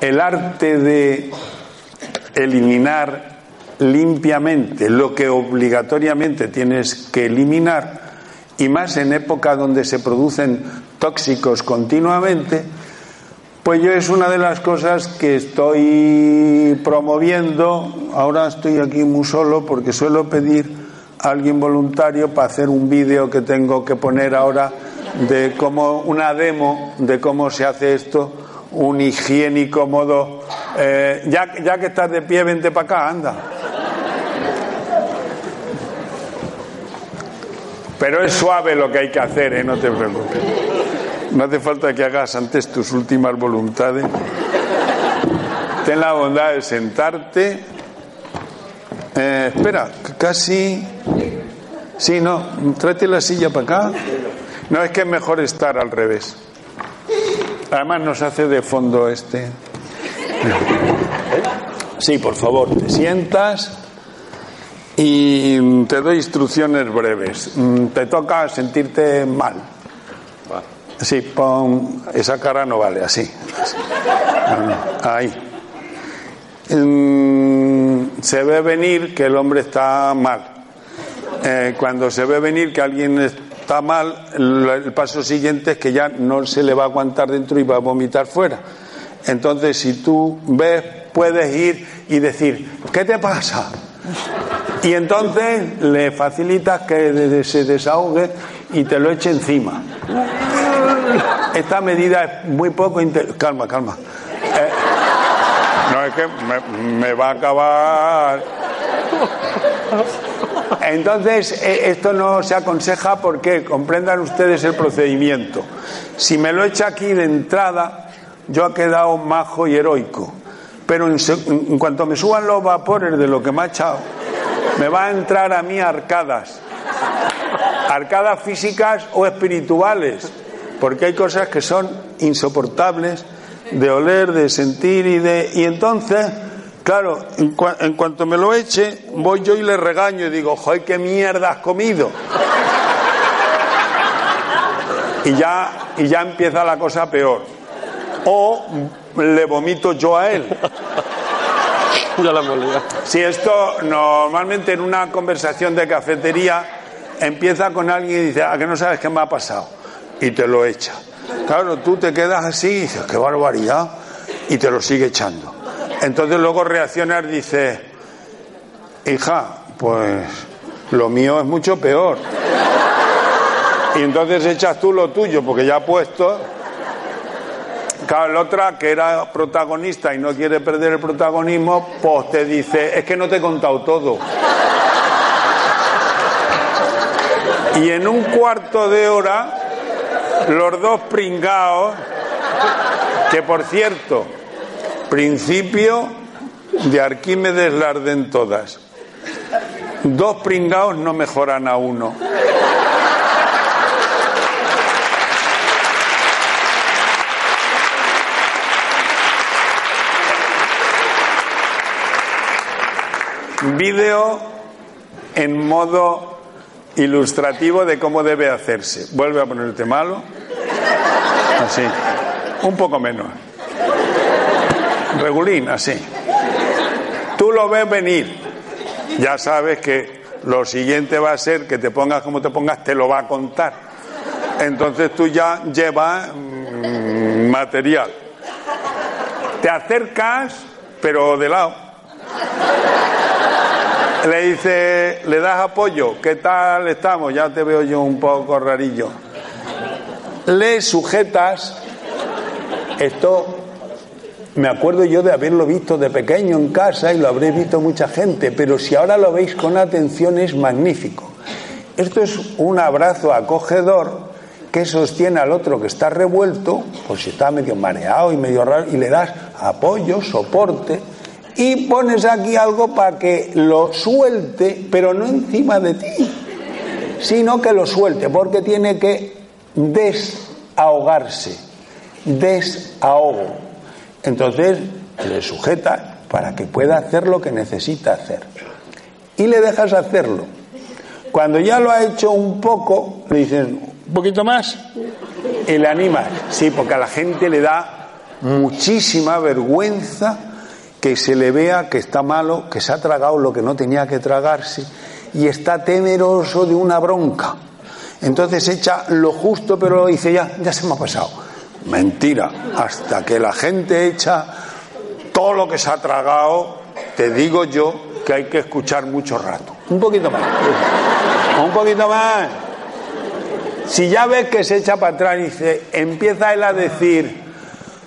El arte de eliminar limpiamente lo que obligatoriamente tienes que eliminar, y más en época donde se producen tóxicos continuamente, pues yo es una de las cosas que estoy promoviendo. Ahora estoy aquí muy solo porque suelo pedir a alguien voluntario para hacer un vídeo que tengo que poner ahora de cómo una demo de cómo se hace esto un higiénico modo. Eh, ya, ya que estás de pie, vente para acá, anda. Pero es suave lo que hay que hacer, ¿eh? no te preocupes. No hace falta que hagas antes tus últimas voluntades. Ten la bondad de sentarte. Eh, espera, casi. Sí, no, tráete la silla para acá. No, es que es mejor estar al revés. Además nos hace de fondo este. Sí, por favor, te sientas y te doy instrucciones breves. Mm, te toca sentirte mal. Sí, pon esa cara no vale, así. Ahí. Mm, se ve venir que el hombre está mal. Eh, cuando se ve venir que alguien está mal, el paso siguiente es que ya no se le va a aguantar dentro y va a vomitar fuera. Entonces, si tú ves, puedes ir y decir, ¿qué te pasa? Y entonces le facilitas que se desahogue y te lo eche encima. Esta medida es muy poco... Calma, calma. Eh, no es que me va a acabar entonces, eh, esto no se aconseja porque comprendan ustedes el procedimiento. Si me lo echa aquí de entrada, yo he quedado majo y heroico. Pero en, cuanto me suban los vapores de lo que me ha echado, me va a entrar a mí arcadas. Arcadas físicas o espirituales. Porque hay cosas que son insoportables de oler, de sentir y de. Y entonces Claro, en, cuanto me lo eche, voy yo y le regaño y digo, joder, qué mierda has comido. Y ya, y ya empieza la cosa peor. O le vomito yo a él. Ya la Si esto normalmente en una conversación de cafetería empieza con alguien y dice, ¿a que no sabes qué me ha pasado? Y te lo echa. Claro, tú te quedas así y dices, qué barbaridad, y te lo sigue echando. Entonces luego reaccionar dice, hija, pues lo mío es mucho peor. Y entonces echas tú lo tuyo, porque ya ha puesto. Claro, la otra que era protagonista y no quiere perder el protagonismo, pues te dice, es que no te he contado todo. Y en un cuarto de hora, los dos pringaos, que por cierto, Principio de Arquímedes la arden todas. Dos pringaos no mejoran a uno. Vídeo en modo ilustrativo de cómo debe hacerse. Vuelve a ponerte malo. Así. Un poco menos regulín, así. Tú lo ves venir. Ya sabes que lo siguiente va a ser que te pongas como te pongas, te lo va a contar. Entonces tú ya llevas mm, material. Te acercas, pero de lado. Le dice, le das apoyo, ¿qué tal estamos? Ya te veo yo un poco rarillo. Le sujetas, esto me acuerdo yo de haberlo visto de pequeño en casa y lo habré visto mucha gente, pero si ahora lo veis con atención es magnífico. Esto es un abrazo acogedor que sostiene al otro que está revuelto, pues si está medio mareado y medio raro, y le das apoyo, soporte, y pones aquí algo para que lo suelte, pero no encima de ti, sino que lo suelte, porque tiene que desahogarse, desahogo. Entonces le sujeta para que pueda hacer lo que necesita hacer. Y le dejas hacerlo. Cuando ya lo ha hecho un poco, le dices, un poquito más, y le animas. Sí, porque a la gente le da muchísima vergüenza que se le vea que está malo, que se ha tragado lo que no tenía que tragarse y está temeroso de una bronca. Entonces echa lo justo, pero dice, ya, ya se me ha pasado. Mentira, hasta que la gente echa todo lo que se ha tragado, te digo yo que hay que escuchar mucho rato. Un poquito más. Un poquito más. Si ya ves que se echa para atrás y dice, empieza él a decir,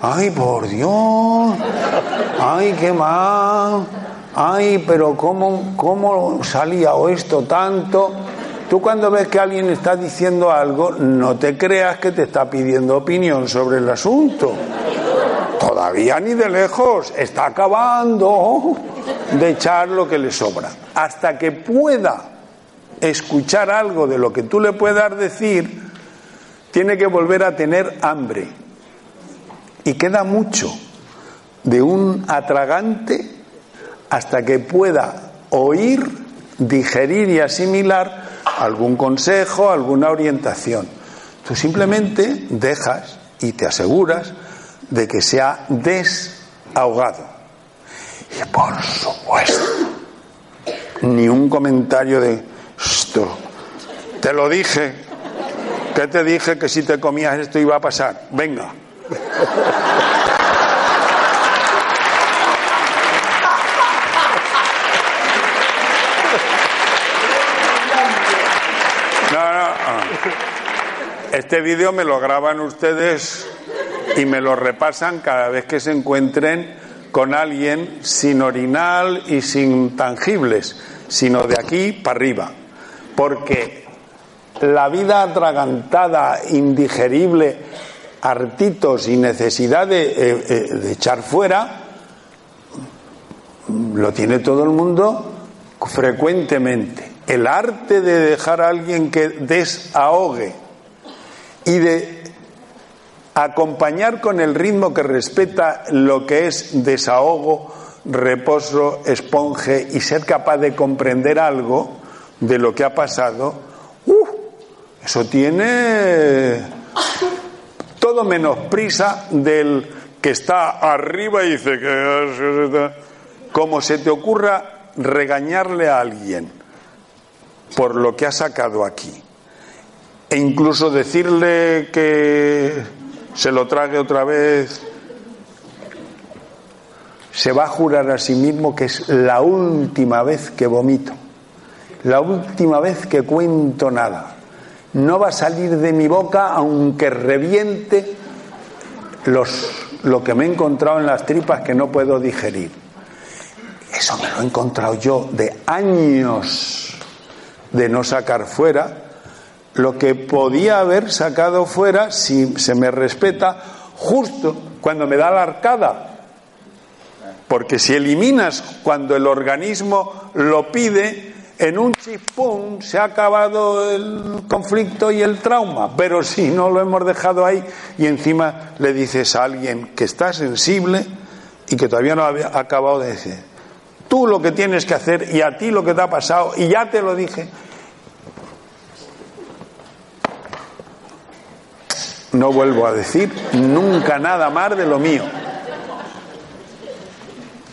ay por Dios, ay qué mal, ay pero cómo, cómo salía esto tanto. Tú cuando ves que alguien está diciendo algo, no te creas que te está pidiendo opinión sobre el asunto. Todavía ni de lejos, está acabando de echar lo que le sobra. Hasta que pueda escuchar algo de lo que tú le puedas decir, tiene que volver a tener hambre. Y queda mucho de un atragante hasta que pueda oír, digerir y asimilar algún consejo, alguna orientación. Tú simplemente dejas y te aseguras de que se ha desahogado. Y por supuesto, ni un comentario de esto. Te lo dije. ¿Qué te dije que si te comías esto iba a pasar? Venga. Este vídeo me lo graban ustedes y me lo repasan cada vez que se encuentren con alguien sin orinal y sin tangibles, sino de aquí para arriba. Porque la vida atragantada, indigerible, hartitos y necesidad de, eh, eh, de echar fuera, lo tiene todo el mundo frecuentemente. El arte de dejar a alguien que desahogue y de acompañar con el ritmo que respeta lo que es desahogo, reposo, esponje y ser capaz de comprender algo de lo que ha pasado, uh, eso tiene todo menos prisa del que está arriba y dice que como se te ocurra regañarle a alguien por lo que ha sacado aquí e incluso decirle que se lo trague otra vez, se va a jurar a sí mismo que es la última vez que vomito, la última vez que cuento nada. No va a salir de mi boca aunque reviente los, lo que me he encontrado en las tripas que no puedo digerir. Eso me lo he encontrado yo de años de no sacar fuera lo que podía haber sacado fuera, si se me respeta, justo cuando me da la arcada. Porque si eliminas cuando el organismo lo pide, en un chispón se ha acabado el conflicto y el trauma. Pero si no lo hemos dejado ahí y encima le dices a alguien que está sensible y que todavía no había acabado de decir, tú lo que tienes que hacer y a ti lo que te ha pasado y ya te lo dije, No vuelvo a decir nunca nada más de lo mío.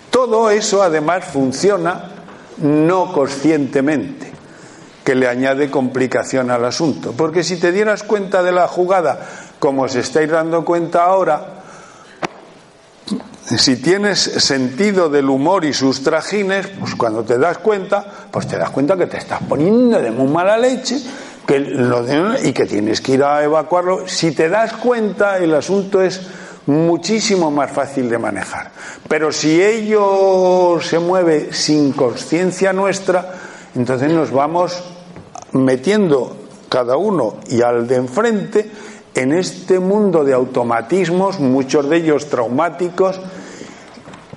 Todo eso además funciona no conscientemente, que le añade complicación al asunto. Porque si te dieras cuenta de la jugada, como os estáis dando cuenta ahora, si tienes sentido del humor y sus trajines, pues cuando te das cuenta, pues te das cuenta que te estás poniendo de muy mala leche que lo y que tienes que ir a evacuarlo. Si te das cuenta, el asunto es muchísimo más fácil de manejar. Pero si ello se mueve sin conciencia nuestra, entonces nos vamos metiendo cada uno y al de enfrente en este mundo de automatismos, muchos de ellos traumáticos,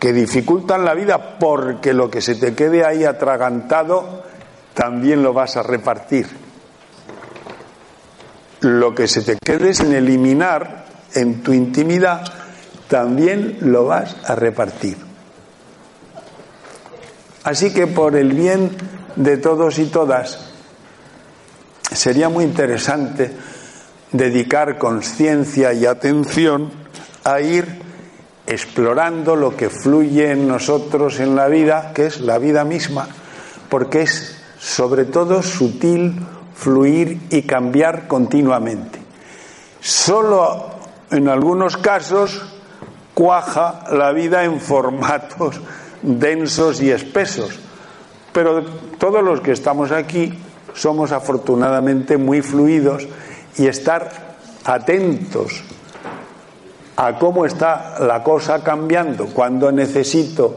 que dificultan la vida porque lo que se te quede ahí atragantado también lo vas a repartir. Lo que se te quede sin eliminar en tu intimidad también lo vas a repartir. Así que por el bien de todos y todas, sería muy interesante dedicar conciencia y atención a ir explorando lo que fluye en nosotros en la vida, que es la vida misma, porque es sobre todo sutil fluir y cambiar continuamente. Solo en algunos casos cuaja la vida en formatos densos y espesos, pero todos los que estamos aquí somos afortunadamente muy fluidos y estar atentos a cómo está la cosa cambiando, cuando necesito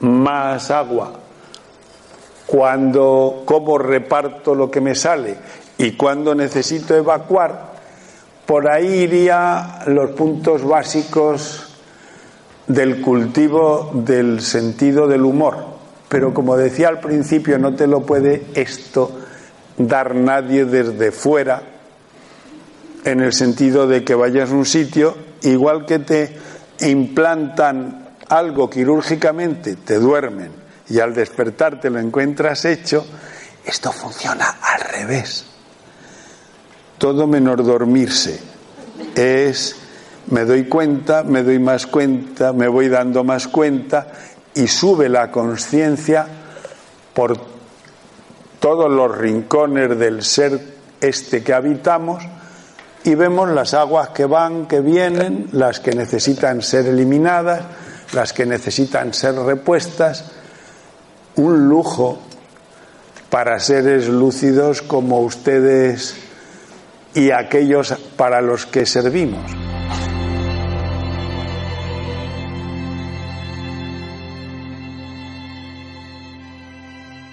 más agua, cuando cómo reparto lo que me sale y cuando necesito evacuar, por ahí iría los puntos básicos del cultivo del sentido del humor. Pero como decía al principio, no te lo puede esto dar nadie desde fuera, en el sentido de que vayas a un sitio igual que te implantan algo quirúrgicamente, te duermen y al despertar te lo encuentras hecho, esto funciona al revés. Todo menos dormirse es me doy cuenta, me doy más cuenta, me voy dando más cuenta y sube la conciencia por todos los rincones del ser este que habitamos y vemos las aguas que van, que vienen, las que necesitan ser eliminadas, las que necesitan ser repuestas. Un lujo para seres lúcidos como ustedes y aquellos para los que servimos.